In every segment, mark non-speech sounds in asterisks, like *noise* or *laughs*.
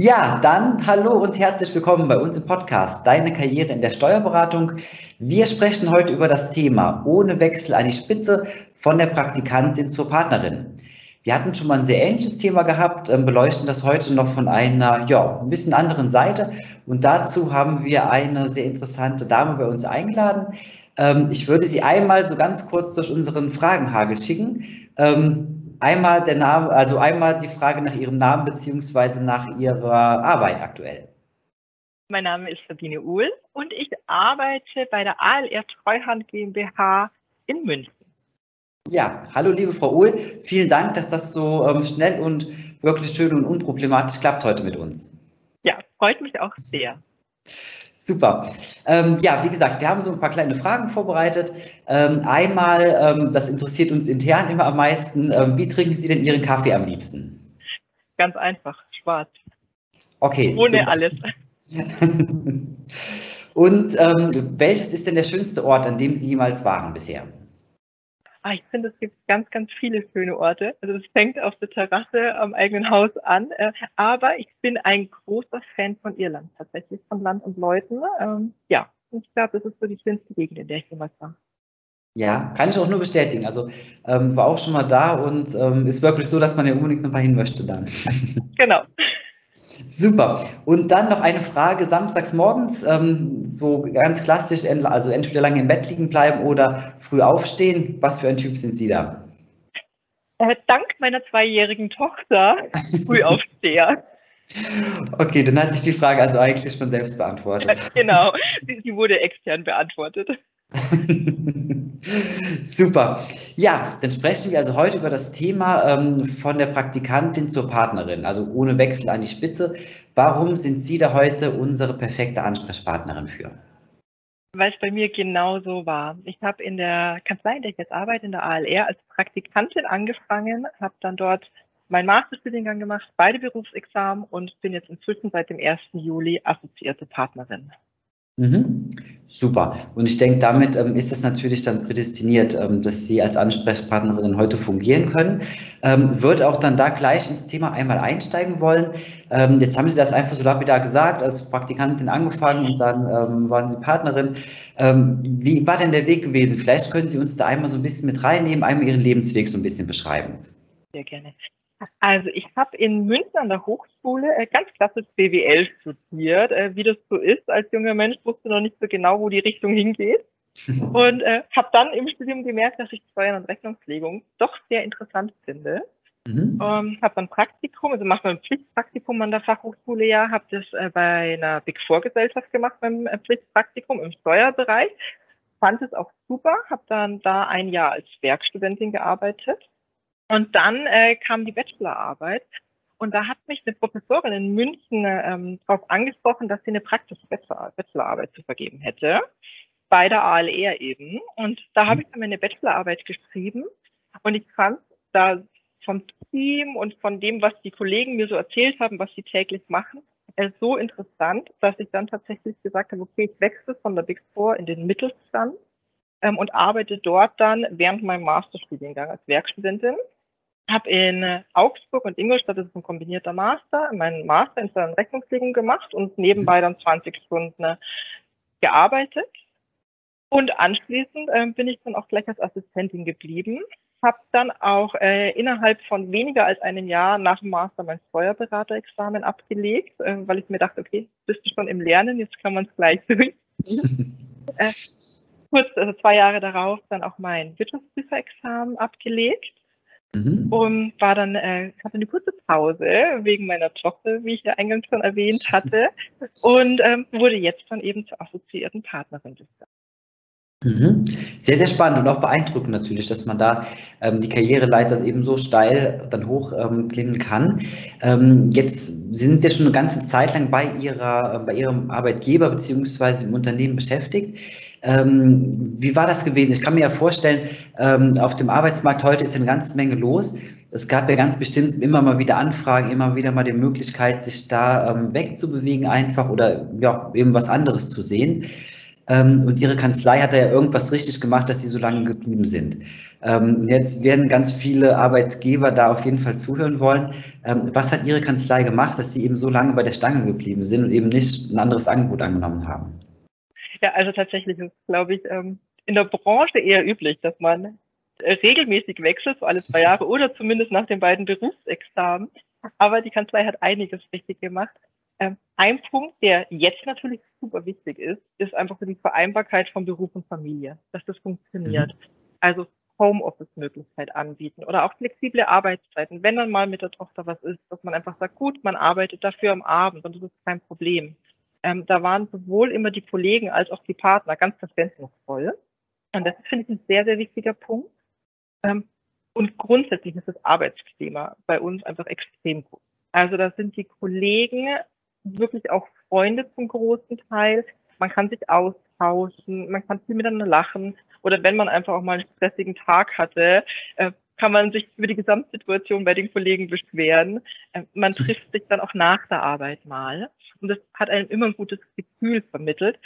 Ja, dann hallo und herzlich willkommen bei uns im Podcast Deine Karriere in der Steuerberatung. Wir sprechen heute über das Thema ohne Wechsel an die Spitze von der Praktikantin zur Partnerin. Wir hatten schon mal ein sehr ähnliches Thema gehabt, ähm, beleuchten das heute noch von einer, ja, ein bisschen anderen Seite. Und dazu haben wir eine sehr interessante Dame bei uns eingeladen. Ähm, ich würde sie einmal so ganz kurz durch unseren Fragenhagel schicken. Einmal der Name, also einmal die Frage nach Ihrem Namen beziehungsweise nach Ihrer Arbeit aktuell. Mein Name ist Sabine Uhl und ich arbeite bei der ALR Treuhand GmbH in München. Ja, hallo liebe Frau Uhl, vielen Dank, dass das so ähm, schnell und wirklich schön und unproblematisch klappt heute mit uns. Ja, freut mich auch sehr. Super. Ähm, ja, wie gesagt, wir haben so ein paar kleine Fragen vorbereitet. Ähm, einmal, ähm, das interessiert uns intern immer am meisten, ähm, wie trinken Sie denn Ihren Kaffee am liebsten? Ganz einfach, schwarz. Okay. Ohne alles. *laughs* Und ähm, welches ist denn der schönste Ort, an dem Sie jemals waren bisher? Ah, ich finde, es gibt ganz, ganz viele schöne Orte. Also es fängt auf der Terrasse am eigenen Haus an. Äh, aber ich bin ein großer Fan von Irland tatsächlich, von Land und Leuten. Ähm, ja, ich glaube, das ist so die schönste Gegend, in der ich jemals war. Ja, kann ich auch nur bestätigen. Also ähm, war auch schon mal da und ähm, ist wirklich so, dass man ja unbedingt noch mal hin möchte dann. Genau. Super. Und dann noch eine Frage, samstags morgens, ähm, so ganz klassisch, also entweder lange im Bett liegen bleiben oder früh aufstehen. Was für ein Typ sind Sie da? Äh, dank meiner zweijährigen Tochter *laughs* Frühaufsteher. Okay, dann hat sich die Frage also eigentlich schon selbst beantwortet. Ja, genau, sie, sie wurde extern beantwortet. *laughs* Super. Ja, dann sprechen wir also heute über das Thema ähm, von der Praktikantin zur Partnerin, also ohne Wechsel an die Spitze. Warum sind Sie da heute unsere perfekte Ansprechpartnerin für? Weil es bei mir genauso war. Ich habe in der Kanzlei, in der ich jetzt arbeite, in der ALR, als Praktikantin angefangen, habe dann dort meinen Masterstudiengang gemacht, beide Berufsexamen und bin jetzt inzwischen seit dem 1. Juli assoziierte Partnerin. Mhm. Super. Und ich denke, damit ähm, ist es natürlich dann prädestiniert, ähm, dass Sie als Ansprechpartnerin heute fungieren können. Ähm, würde auch dann da gleich ins Thema einmal einsteigen wollen. Ähm, jetzt haben Sie das einfach so lapidar gesagt, als Praktikantin angefangen und dann ähm, waren Sie Partnerin. Ähm, wie war denn der Weg gewesen? Vielleicht können Sie uns da einmal so ein bisschen mit reinnehmen, einmal Ihren Lebensweg so ein bisschen beschreiben. Sehr gerne. Also ich habe in München an der Hochschule äh, ganz klassisch BWL studiert. Äh, wie das so ist, als junger Mensch wusste noch nicht so genau, wo die Richtung hingeht. *laughs* Und äh, habe dann im Studium gemerkt, dass ich Steuern und Rechnungslegung doch sehr interessant finde. Mhm. Ähm, habe dann Praktikum, also mache ein Pflichtpraktikum an der Fachhochschule ja, habe das äh, bei einer Big Four Gesellschaft gemacht beim äh, Pflichtpraktikum im Steuerbereich. Fand es auch super, habe dann da ein Jahr als Werkstudentin gearbeitet und dann äh, kam die Bachelorarbeit. Und da hat mich eine Professorin in München ähm, darauf angesprochen, dass sie eine praktische Bachelor Bachelorarbeit zu vergeben hätte, bei der ALR eben. Und da habe ich dann meine Bachelorarbeit geschrieben. Und ich fand da vom Team und von dem, was die Kollegen mir so erzählt haben, was sie täglich machen, äh, so interessant, dass ich dann tatsächlich gesagt habe, okay, ich wechsle von der Big Four in den Mittelstand ähm, und arbeite dort dann während meinem Masterstudiengang als Werkstudentin habe in Augsburg und Ingolstadt, das ist ein kombinierter Master, meinen Master in Steuer- Rechnungslegung gemacht und nebenbei dann 20 Stunden äh, gearbeitet. Und anschließend äh, bin ich dann auch gleich als Assistentin geblieben. Habe dann auch äh, innerhalb von weniger als einem Jahr nach dem Master mein Steuerberaterexamen abgelegt, äh, weil ich mir dachte, okay, bist du schon im Lernen, jetzt kann man es gleich *laughs* durchziehen. äh, kurz, also zwei Jahre darauf, dann auch mein Wirtschaftsprüferexamen abgelegt Mhm. Und war dann, äh, hatte eine kurze Pause wegen meiner Tochter, wie ich ja eingangs schon erwähnt hatte, *laughs* und ähm, wurde jetzt dann eben zur assoziierten Partnerin des Mhm. Sehr, sehr spannend und auch beeindruckend natürlich, dass man da ähm, die Karriereleiter eben so steil dann hochklimmen ähm, kann. Ähm, jetzt sind Sie ja schon eine ganze Zeit lang bei, Ihrer, äh, bei Ihrem Arbeitgeber beziehungsweise im Unternehmen beschäftigt. Ähm, wie war das gewesen? Ich kann mir ja vorstellen, ähm, auf dem Arbeitsmarkt heute ist eine ganze Menge los. Es gab ja ganz bestimmt immer mal wieder Anfragen, immer wieder mal die Möglichkeit, sich da ähm, wegzubewegen einfach oder ja, eben was anderes zu sehen. Ähm, und Ihre Kanzlei hat ja irgendwas richtig gemacht, dass Sie so lange geblieben sind. Ähm, jetzt werden ganz viele Arbeitgeber da auf jeden Fall zuhören wollen. Ähm, was hat Ihre Kanzlei gemacht, dass Sie eben so lange bei der Stange geblieben sind und eben nicht ein anderes Angebot angenommen haben? Ja, also tatsächlich ist, glaube ich, ähm, in der Branche eher üblich, dass man regelmäßig wechselt, so alle zwei Jahre oder zumindest nach den beiden Berufsexamen. Aber die Kanzlei hat einiges richtig gemacht. Ähm, ein Punkt, der jetzt natürlich super wichtig ist, ist einfach die Vereinbarkeit von Beruf und Familie, dass das funktioniert. Mhm. Also Homeoffice-Möglichkeit anbieten oder auch flexible Arbeitszeiten. Wenn dann mal mit der Tochter was ist, dass man einfach sagt, gut, man arbeitet dafür am Abend und das ist kein Problem. Ähm, da waren sowohl immer die Kollegen als auch die Partner ganz verständnisvoll. Und das finde ich ein sehr, sehr wichtiger Punkt. Ähm, und grundsätzlich ist das Arbeitsklima bei uns einfach extrem gut. Also da sind die Kollegen wirklich auch Freunde zum großen Teil. Man kann sich austauschen, man kann viel miteinander lachen. Oder wenn man einfach auch mal einen stressigen Tag hatte, äh, kann man sich über die Gesamtsituation bei den Kollegen beschweren. Äh, man trifft sich dann auch nach der Arbeit mal. Und das hat einem immer ein gutes Gefühl vermittelt.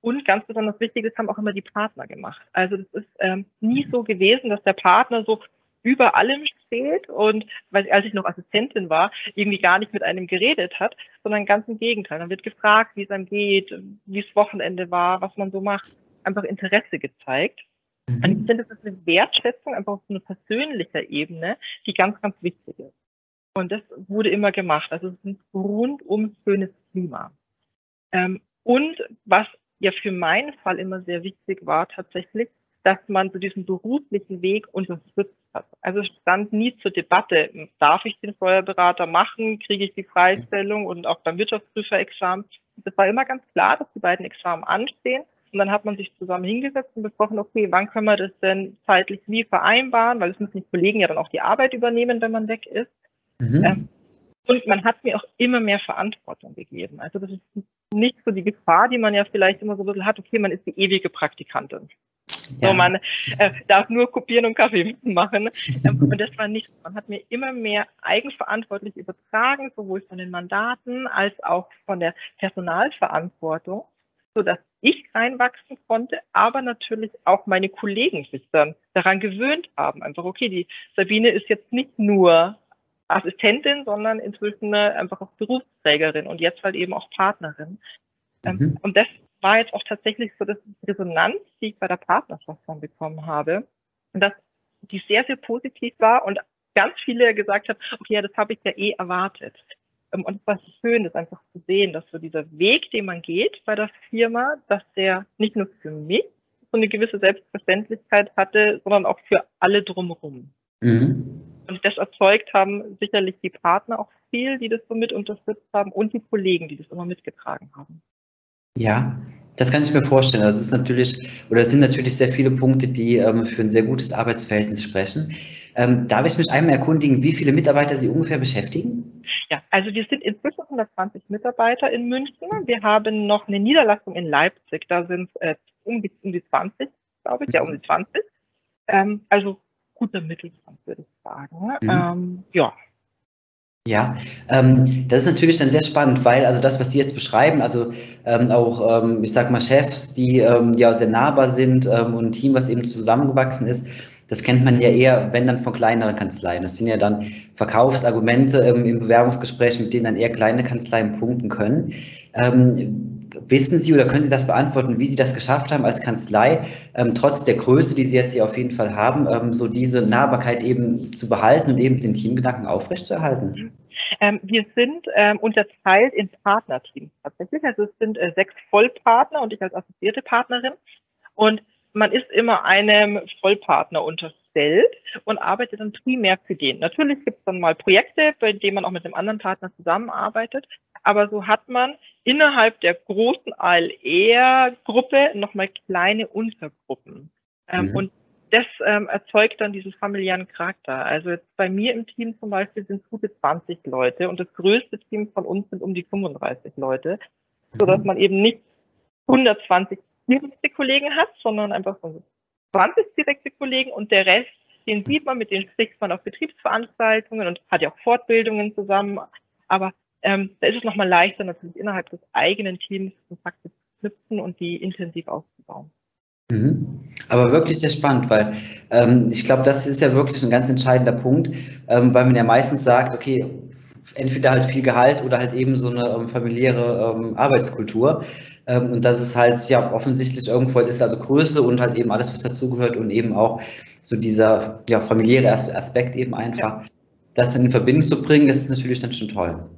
Und ganz besonders wichtig ist, haben auch immer die Partner gemacht. Also das ist ähm, nie so gewesen, dass der Partner so über allem steht und weil als ich noch Assistentin war, irgendwie gar nicht mit einem geredet hat, sondern ganz im Gegenteil. Dann wird gefragt, wie es einem geht, wie es Wochenende war, was man so macht, einfach Interesse gezeigt. Mhm. Und ich finde, das ist eine Wertschätzung einfach auf so einer persönlicher Ebene, die ganz, ganz wichtig ist. Und das wurde immer gemacht. Also es ist ein rundum schönes Klima. Ähm, und was ja für meinen Fall immer sehr wichtig war tatsächlich, dass man zu diesem beruflichen Weg unterstützt hat. Also es stand nie zur Debatte, darf ich den Steuerberater machen, kriege ich die Freistellung und auch beim Wirtschaftsprüferexamen. Es war immer ganz klar, dass die beiden Examen anstehen. Und dann hat man sich zusammen hingesetzt und besprochen, okay, wann können wir das denn zeitlich wie vereinbaren, weil es müssen die Kollegen ja dann auch die Arbeit übernehmen, wenn man weg ist. Mhm. Ähm, und man hat mir auch immer mehr Verantwortung gegeben. Also das ist nicht so die Gefahr, die man ja vielleicht immer so ein bisschen hat, okay, man ist die ewige Praktikantin. Ja. So, man äh, darf nur kopieren und Kaffee machen. Ähm, und das war nicht, man hat mir immer mehr eigenverantwortlich übertragen, sowohl von den Mandaten als auch von der Personalverantwortung, so dass ich reinwachsen konnte, aber natürlich auch meine Kollegen sich dann daran gewöhnt haben. Einfach, okay, die Sabine ist jetzt nicht nur Assistentin, sondern inzwischen einfach auch Berufsträgerin und jetzt halt eben auch Partnerin. Ähm, mhm. Und das war jetzt auch tatsächlich so, die Resonanz, die ich bei der Partnerschaft dann bekommen habe, dass die sehr, sehr positiv war und ganz viele gesagt haben, okay, ja, das habe ich ja eh erwartet. Ähm, und war schön, das einfach zu sehen, dass so dieser Weg, den man geht bei der Firma, dass der nicht nur für mich so eine gewisse Selbstverständlichkeit hatte, sondern auch für alle drumherum. Mhm. Und das erzeugt haben sicherlich die Partner auch viel, die das so mit unterstützt haben und die Kollegen, die das immer mitgetragen haben. Ja, das kann ich mir vorstellen. Das ist natürlich, oder es sind natürlich sehr viele Punkte, die ähm, für ein sehr gutes Arbeitsverhältnis sprechen. Ähm, darf ich mich einmal erkundigen, wie viele Mitarbeiter Sie ungefähr beschäftigen? Ja, also wir sind inzwischen 120 Mitarbeiter in München. Wir haben noch eine Niederlassung in Leipzig. Da sind es äh, um, die, um die 20, glaube ich, ja, um die 20. Ähm, also guter Mittelstand, würde ich sagen. Mhm. Ähm, ja, ja, ähm, das ist natürlich dann sehr spannend, weil also das, was Sie jetzt beschreiben, also ähm, auch, ähm, ich sag mal, Chefs, die ähm, ja sehr nahbar sind ähm, und ein Team, was eben zusammengewachsen ist, das kennt man ja eher, wenn dann von kleineren Kanzleien. Das sind ja dann Verkaufsargumente ähm, im Bewerbungsgespräch, mit denen dann eher kleine Kanzleien punkten können. Ähm, wissen Sie oder können Sie das beantworten, wie Sie das geschafft haben als Kanzlei, ähm, trotz der Größe, die Sie jetzt hier auf jeden Fall haben, ähm, so diese Nahbarkeit eben zu behalten und eben den Teamgedanken aufrechtzuerhalten? Ähm, wir sind ähm, unterteilt in Partnerteams tatsächlich. Also es sind äh, sechs Vollpartner und ich als assoziierte Partnerin. Und man ist immer einem Vollpartner unterstellt und arbeitet dann primär für den. Natürlich gibt es dann mal Projekte, bei denen man auch mit einem anderen Partner zusammenarbeitet. Aber so hat man innerhalb der großen ALR-Gruppe nochmal kleine Untergruppen. Ähm, mhm. Und das ähm, erzeugt dann diesen familiären Charakter. Also jetzt bei mir im Team zum Beispiel sind es gute 20 Leute und das größte Team von uns sind um die 35 Leute, so dass mhm. man eben nicht 120 direkte Kollegen hat, sondern einfach so 20 direkte Kollegen und der Rest, den sieht man, mit denen spricht man auf Betriebsveranstaltungen und hat ja auch Fortbildungen zusammen. Aber ähm, da ist es nochmal leichter, natürlich innerhalb des eigenen Teams Kontakte zu knüpfen und die intensiv auszubauen. Mhm. Aber wirklich sehr spannend, weil ähm, ich glaube, das ist ja wirklich ein ganz entscheidender Punkt, ähm, weil man ja meistens sagt, okay, entweder halt viel Gehalt oder halt eben so eine ähm, familiäre ähm, Arbeitskultur. Ähm, und das ist halt ja offensichtlich irgendwo ist also Größe und halt eben alles, was dazugehört und eben auch so dieser ja, familiäre Aspekt eben einfach, ja. das dann in Verbindung zu bringen, das ist natürlich dann schon toll.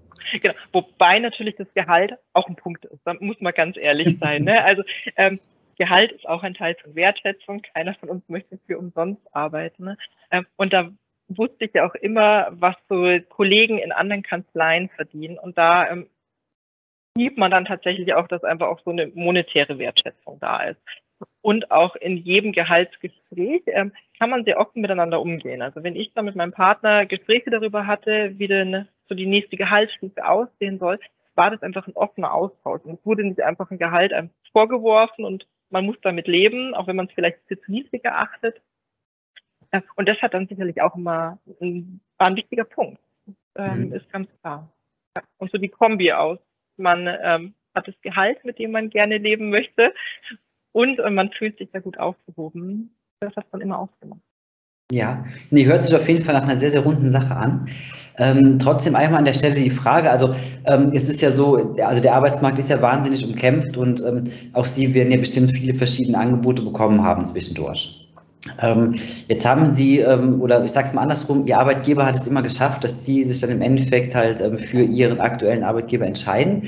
Genau. Wobei natürlich das Gehalt auch ein Punkt ist. Da muss man ganz ehrlich sein. Ne? Also ähm, Gehalt ist auch ein Teil von Wertschätzung. Keiner von uns möchte für umsonst arbeiten. Ne? Ähm, und da wusste ich ja auch immer, was so Kollegen in anderen Kanzleien verdienen. Und da ähm, sieht man dann tatsächlich auch, dass einfach auch so eine monetäre Wertschätzung da ist. Und auch in jedem Gehaltsgespräch ähm, kann man sehr offen miteinander umgehen. Also wenn ich da mit meinem Partner Gespräche darüber hatte, wie denn so die nächste Gehaltsstufe aussehen soll, war das einfach ein offener Austausch. Und es wurde nicht einfach ein Gehalt einem vorgeworfen und man muss damit leben, auch wenn man es vielleicht für zu niedrig erachtet. Und das hat dann sicherlich auch immer ein, war ein wichtiger Punkt. Ähm, mhm. Ist ganz klar. Und so die Kombi aus. Man ähm, hat das Gehalt, mit dem man gerne leben möchte, und äh, man fühlt sich da gut aufgehoben. Das hat man immer ausgemacht. Ja, nee, hört sich auf jeden Fall nach einer sehr, sehr runden Sache an. Ähm, trotzdem einmal an der Stelle die Frage, also ähm, es ist ja so, also der Arbeitsmarkt ist ja wahnsinnig umkämpft und ähm, auch Sie werden ja bestimmt viele verschiedene Angebote bekommen haben zwischendurch. Ähm, jetzt haben Sie, ähm, oder ich sage es mal andersrum, Ihr Arbeitgeber hat es immer geschafft, dass Sie sich dann im Endeffekt halt ähm, für Ihren aktuellen Arbeitgeber entscheiden.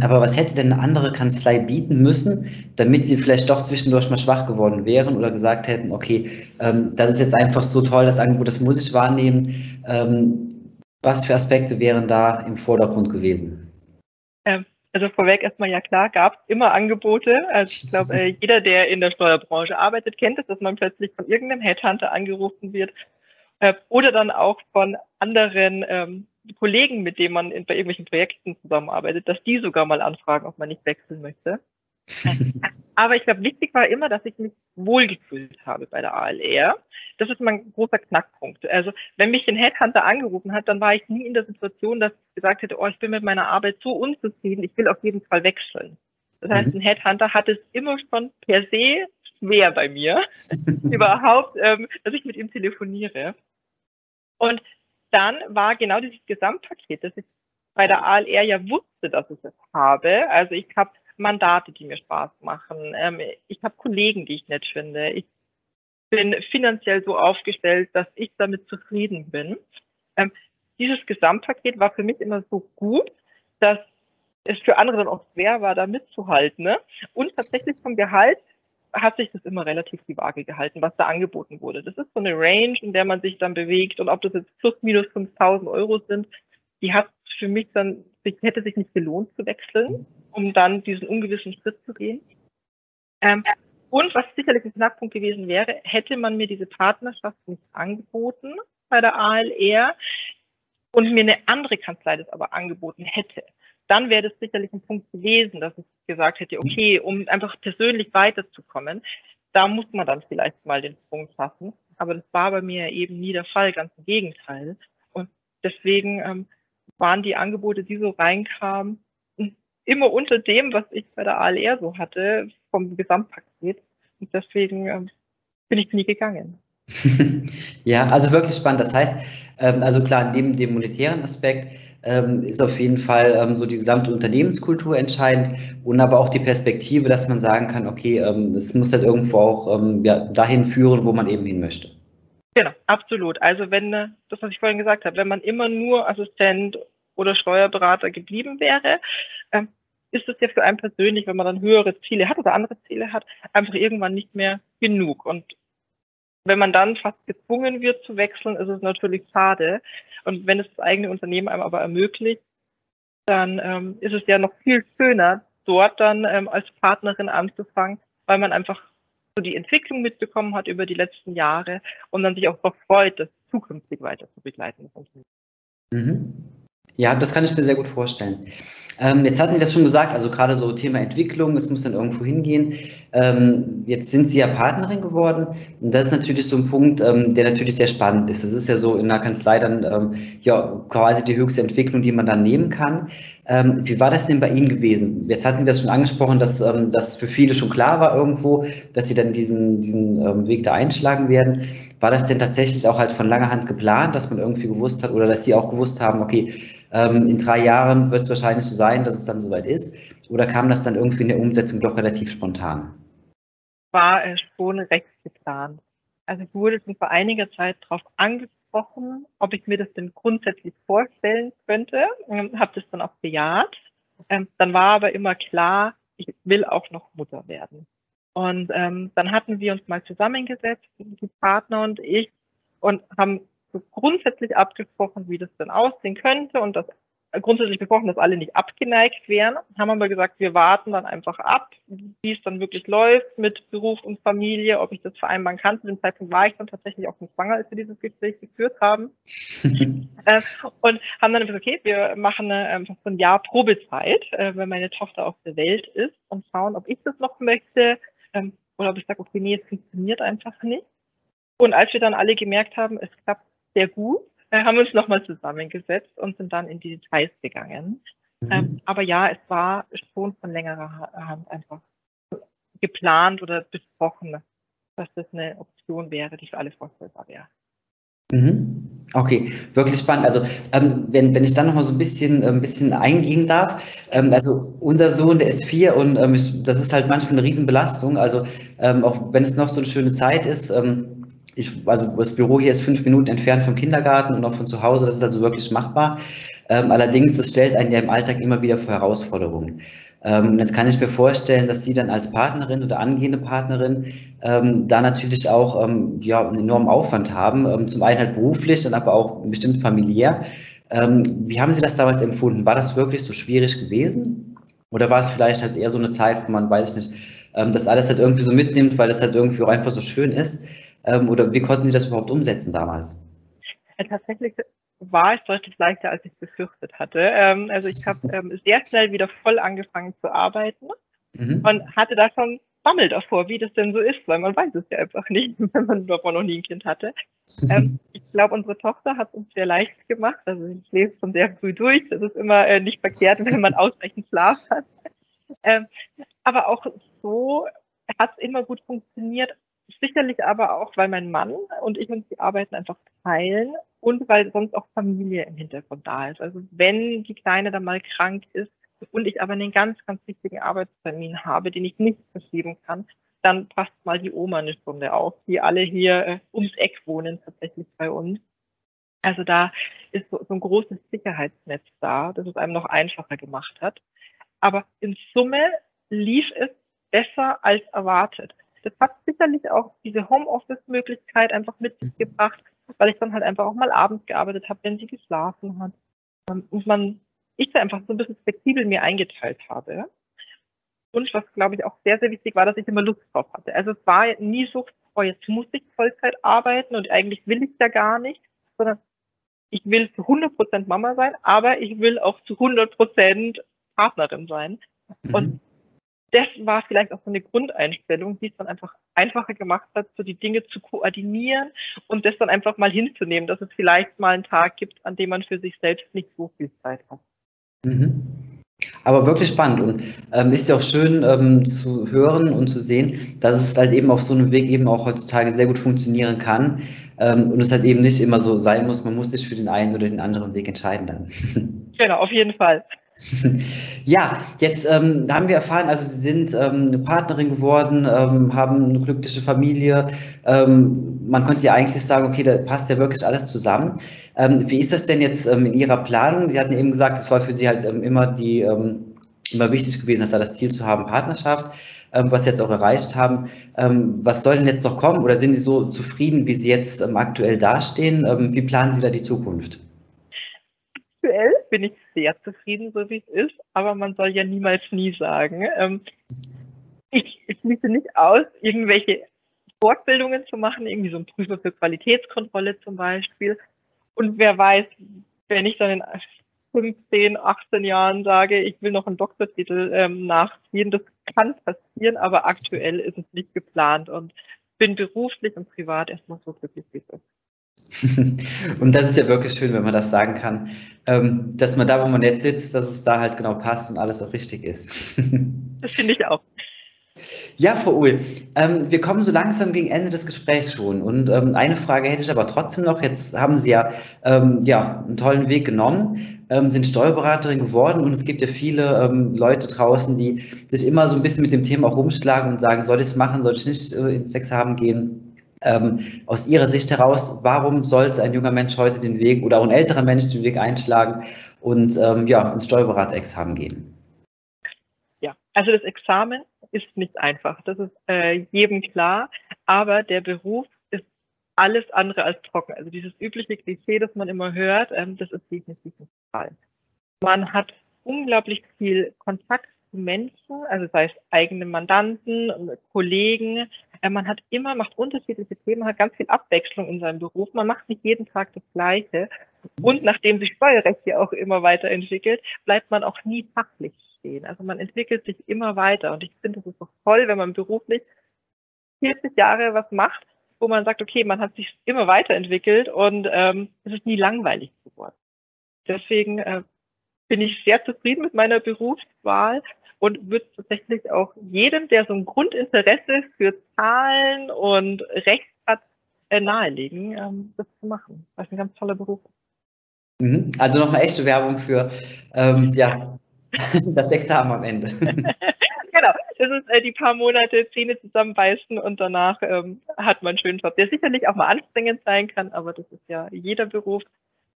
Aber was hätte denn eine andere Kanzlei bieten müssen, damit sie vielleicht doch zwischendurch mal schwach geworden wären oder gesagt hätten, okay, das ist jetzt einfach so toll, das Angebot, das muss ich wahrnehmen. Was für Aspekte wären da im Vordergrund gewesen? Also vorweg erstmal ja klar, gab es immer Angebote. Also ich glaube, äh, jeder, der in der Steuerbranche arbeitet, kennt es, dass man plötzlich von irgendeinem Headhunter angerufen wird äh, oder dann auch von anderen ähm, Kollegen, mit denen man in, bei irgendwelchen Projekten zusammenarbeitet, dass die sogar mal anfragen, ob man nicht wechseln möchte. Aber ich glaube, wichtig war immer, dass ich mich wohlgefühlt habe bei der ALR. Das ist mein großer Knackpunkt. Also, wenn mich ein Headhunter angerufen hat, dann war ich nie in der Situation, dass ich gesagt hätte, oh, ich bin mit meiner Arbeit so unzufrieden, ich will auf jeden Fall wechseln. Das heißt, mhm. ein Headhunter hat es immer schon per se schwer bei mir, *laughs* überhaupt, ähm, dass ich mit ihm telefoniere. Und dann war genau dieses Gesamtpaket, dass ich bei der ALR ja wusste, dass ich es habe. Also ich habe Mandate, die mir Spaß machen. Ähm, ich habe Kollegen, die ich nett finde. Ich bin finanziell so aufgestellt, dass ich damit zufrieden bin. Ähm, dieses Gesamtpaket war für mich immer so gut, dass es für andere dann auch schwer war, da mitzuhalten. Ne? Und tatsächlich vom Gehalt hat sich das immer relativ die Waage gehalten, was da angeboten wurde. Das ist so eine Range, in der man sich dann bewegt und ob das jetzt plus minus 5000 Euro sind, die hat für mich dann, hätte sich nicht gelohnt zu wechseln, um dann diesen ungewissen Schritt zu gehen. Ähm, und was sicherlich ein Knackpunkt gewesen wäre, hätte man mir diese Partnerschaft nicht angeboten bei der ALR und mir eine andere Kanzlei das aber angeboten hätte, dann wäre das sicherlich ein Punkt gewesen, dass ich gesagt hätte, okay, um einfach persönlich weiterzukommen, da muss man dann vielleicht mal den Sprung fassen. Aber das war bei mir eben nie der Fall, ganz im Gegenteil. Und deswegen ähm, waren die Angebote, die so reinkamen, immer unter dem, was ich bei der ALR so hatte, vom Gesamtpaket. Und deswegen ähm, bin ich nie gegangen. *laughs* ja, also wirklich spannend. Das heißt, ähm, also klar, neben dem monetären Aspekt ähm, ist auf jeden Fall ähm, so die gesamte Unternehmenskultur entscheidend und aber auch die Perspektive, dass man sagen kann, okay, ähm, es muss halt irgendwo auch ähm, ja, dahin führen, wo man eben hin möchte. Genau, absolut. Also wenn, äh, das, was ich vorhin gesagt habe, wenn man immer nur Assistent oder Steuerberater geblieben wäre, ähm, ist es ja für einen persönlich, wenn man dann höhere Ziele hat oder andere Ziele hat, einfach irgendwann nicht mehr genug. Und wenn man dann fast gezwungen wird zu wechseln, ist es natürlich schade. Und wenn es das eigene Unternehmen einem aber ermöglicht, dann ähm, ist es ja noch viel schöner, dort dann ähm, als Partnerin anzufangen, weil man einfach so die Entwicklung mitbekommen hat über die letzten Jahre und dann sich auch darauf freut, das zukünftig weiter zu begleiten. Mhm. Ja, das kann ich mir sehr gut vorstellen. Ähm, jetzt hatten Sie das schon gesagt, also gerade so Thema Entwicklung, es muss dann irgendwo hingehen. Ähm, jetzt sind Sie ja Partnerin geworden und das ist natürlich so ein Punkt, ähm, der natürlich sehr spannend ist. Das ist ja so in einer Kanzlei dann ähm, ja quasi die höchste Entwicklung, die man dann nehmen kann. Ähm, wie war das denn bei Ihnen gewesen? Jetzt hatten Sie das schon angesprochen, dass ähm, das für viele schon klar war irgendwo, dass Sie dann diesen, diesen Weg da einschlagen werden. War das denn tatsächlich auch halt von langer Hand geplant, dass man irgendwie gewusst hat oder dass Sie auch gewusst haben, okay, ähm, in drei Jahren wird es wahrscheinlich so sein, dass es dann soweit ist? Oder kam das dann irgendwie in der Umsetzung doch relativ spontan? War äh, schon recht geplant. Also ich wurde schon vor einiger Zeit darauf angesprochen, ob ich mir das denn grundsätzlich vorstellen könnte. Ähm, Habe das dann auch bejaht. Ähm, dann war aber immer klar, ich will auch noch Mutter werden. Und ähm, dann hatten wir uns mal zusammengesetzt, die Partner und ich, und haben so grundsätzlich abgesprochen, wie das denn aussehen könnte und das äh, grundsätzlich besprochen, dass alle nicht abgeneigt wären. Haben aber gesagt, wir warten dann einfach ab, wie es dann wirklich läuft mit Beruf und Familie, ob ich das vereinbaren kann. Zu dem Zeitpunkt war ich dann tatsächlich auch nicht schwanger, als wir dieses Gespräch geführt haben. *laughs* äh, und haben dann gesagt, okay, wir machen äh, so ein Jahr Probezeit, äh, wenn meine Tochter auf der Welt ist und schauen, ob ich das noch möchte ähm, oder ob ich sage, okay, nee, es funktioniert einfach nicht. Und als wir dann alle gemerkt haben, es klappt sehr gut, äh, haben uns nochmal zusammengesetzt und sind dann in die Details gegangen. Mhm. Ähm, aber ja, es war schon von längerer Hand einfach geplant oder besprochen, dass das eine Option wäre, die für alle vorstellbar wäre. Mhm. Okay, wirklich spannend. Also ähm, wenn, wenn ich dann noch mal so ein bisschen, ein bisschen eingehen darf, ähm, also unser Sohn, der ist vier und ähm, ich, das ist halt manchmal eine Riesenbelastung. Also ähm, auch wenn es noch so eine schöne Zeit ist, ähm, ich, also das Büro hier ist fünf Minuten entfernt vom Kindergarten und auch von zu Hause, das ist also wirklich machbar. Ähm, allerdings, das stellt einen ja im Alltag immer wieder vor Herausforderungen. Ähm, jetzt kann ich mir vorstellen, dass Sie dann als Partnerin oder angehende Partnerin ähm, da natürlich auch ähm, ja, einen enormen Aufwand haben. Ähm, zum einen halt beruflich, dann aber auch bestimmt familiär. Ähm, wie haben Sie das damals empfunden? War das wirklich so schwierig gewesen? Oder war es vielleicht halt eher so eine Zeit, wo man, weiß ich nicht, das alles halt irgendwie so mitnimmt, weil es halt irgendwie auch einfach so schön ist? Ähm, oder wie konnten Sie das überhaupt umsetzen damals? Ja, tatsächlich war es deutlich leichter, als ich befürchtet hatte. Ähm, also ich habe ähm, sehr schnell wieder voll angefangen zu arbeiten mhm. und hatte da schon Bammel davor, wie das denn so ist, weil man weiß es ja einfach nicht, *laughs* wenn man davon noch nie ein Kind hatte. Ähm, *laughs* ich glaube, unsere Tochter hat es uns sehr leicht gemacht. Also ich lese schon sehr früh durch. Das ist immer äh, nicht verkehrt, wenn man ausreichend Schlaf hat. Ähm, aber auch so hat es immer gut funktioniert, Sicherlich aber auch, weil mein Mann und ich uns die Arbeiten einfach teilen und weil sonst auch Familie im Hintergrund da ist. Also wenn die Kleine dann mal krank ist und ich aber einen ganz, ganz wichtigen Arbeitstermin habe, den ich nicht verschieben kann, dann passt mal die Oma eine Stunde auf, die alle hier äh, ums Eck wohnen tatsächlich bei uns. Also da ist so, so ein großes Sicherheitsnetz da, das es einem noch einfacher gemacht hat. Aber in Summe lief es besser als erwartet. Das hat sicherlich auch diese Homeoffice-Möglichkeit einfach mitgebracht, weil ich dann halt einfach auch mal abends gearbeitet habe, wenn sie geschlafen hat. Und man, ich da einfach so ein bisschen flexibel mir eingeteilt habe. Und was, glaube ich, auch sehr, sehr wichtig war, dass ich immer Lust drauf hatte. Also es war nie so, oh, jetzt muss ich Vollzeit arbeiten und eigentlich will ich ja gar nicht, sondern ich will zu 100 Prozent Mama sein, aber ich will auch zu 100 Prozent Partnerin sein. Mhm. Das war vielleicht auch so eine Grundeinstellung, die es dann einfach einfacher gemacht hat, so die Dinge zu koordinieren und das dann einfach mal hinzunehmen, dass es vielleicht mal einen Tag gibt, an dem man für sich selbst nicht so viel Zeit hat. Mhm. Aber wirklich spannend und ähm, ist ja auch schön ähm, zu hören und zu sehen, dass es halt eben auf so einem Weg eben auch heutzutage sehr gut funktionieren kann ähm, und es halt eben nicht immer so sein muss, man muss sich für den einen oder den anderen Weg entscheiden dann. *laughs* Genau, auf jeden Fall. *laughs* Ja, jetzt ähm, haben wir erfahren, also Sie sind ähm, eine Partnerin geworden, ähm, haben eine glückliche Familie. Ähm, man könnte ja eigentlich sagen, okay, da passt ja wirklich alles zusammen. Ähm, wie ist das denn jetzt ähm, in Ihrer Planung? Sie hatten eben gesagt, es war für Sie halt immer die immer wichtig gewesen, da das Ziel zu haben, Partnerschaft, was Sie jetzt auch erreicht haben. was soll denn jetzt noch kommen? Oder sind Sie so zufrieden, wie Sie jetzt aktuell dastehen? wie planen Sie da die Zukunft? aktuell bin ich sehr zufrieden, so wie es ist, aber man soll ja niemals nie sagen. Ähm, ich, schließe nicht aus, irgendwelche Fortbildungen zu machen, irgendwie so ein Prüfer für Qualitätskontrolle zum Beispiel. Und wer weiß, wenn ich dann in 15, 18 Jahren sage, ich will noch einen Doktortitel ähm, nachziehen. Das kann passieren, aber aktuell ist es nicht geplant und bin beruflich und privat erstmal so glücklich wie es ist. *laughs* Und das ist ja wirklich schön, wenn man das sagen kann, ähm, dass man da, wo man jetzt sitzt, dass es da halt genau passt und alles auch richtig ist. *laughs* Das finde ich auch. Ja, Frau Uhl, ähm, wir kommen so langsam gegen Ende des Gesprächs schon. Und ähm, eine Frage hätte ich aber trotzdem noch. Jetzt haben Sie ja, ja einen tollen Weg genommen, sind Steuerberaterin geworden und es gibt ja viele ähm, Leute draußen, die sich immer so ein bisschen mit dem Thema rumschlagen und sagen, soll ich es machen, soll ich nicht äh, ins Examen gehen? Ähm, aus Ihrer Sicht heraus, warum sollte ein junger Mensch heute den Weg oder auch ein älterer Mensch den Weg einschlagen und ähm, ja, ins Steuerberaterexamen gehen? Ja, also das Examen ist nicht einfach, das ist äh, jedem klar, aber der Beruf ist alles andere als trocken. Also dieses übliche Klischee, das man immer hört, ähm, das ist definitiv nicht der Fall. Man hat unglaublich viel Kontakt zu Menschen, also sei es eigene Mandanten, Kollegen, man hat immer, macht unterschiedliche Themen, hat ganz viel Abwechslung in seinem Beruf. Man macht nicht jeden Tag das Gleiche. Und nachdem sich Steuerrecht ja auch immer weiterentwickelt, bleibt man auch nie fachlich stehen. Also man entwickelt sich immer weiter. Und ich finde, es ist doch toll, wenn man beruflich 40 Jahre was macht, wo man sagt, okay, man hat sich immer weiterentwickelt und ähm, es ist nie langweilig geworden. Deswegen äh, bin ich sehr zufrieden mit meiner Berufswahl und würde tatsächlich auch jedem, der so ein Grundinteresse für Zahlen und Recht hat, äh, nahelegen, ähm, das zu machen. Das ist ein ganz toller Beruf. Mhm. Also nochmal echte Werbung für ähm, ja, *laughs* das Examen am Ende. *laughs* genau, das ist äh, die paar Monate Zähne zusammenbeißen und danach ähm, hat man einen schönen Job, der sicherlich auch mal anstrengend sein kann, aber das ist ja jeder Beruf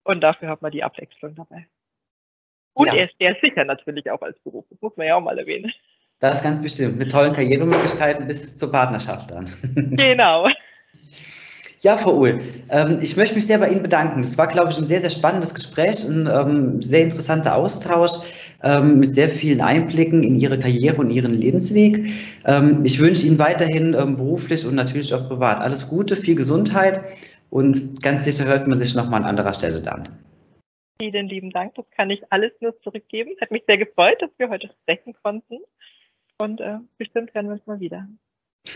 und dafür hat man die Abwechslung dabei. Und ja. er ist sehr sicher natürlich auch als Beruf. Das muss man ja auch mal erwähnen. Das ganz bestimmt. Mit tollen Karrieremöglichkeiten bis zur Partnerschaft dann. *laughs* Genau. Ja, Frau Uhl, ähm, ich möchte mich sehr bei Ihnen bedanken. Es war, glaube ich, ein sehr, sehr spannendes Gespräch, ein ähm, sehr interessanter Austausch ähm, mit sehr vielen Einblicken in Ihre Karriere und Ihren Lebensweg. Ich wünsche Ihnen weiterhin beruflich und natürlich auch privat alles Gute, viel Gesundheit und ganz sicher hört man sich nochmal an anderer Stelle dann. Vielen lieben Dank. Das kann ich alles nur zurückgeben. Hat mich sehr gefreut, dass wir heute sprechen konnten. Und äh, bestimmt hören wir uns mal wieder. *laughs*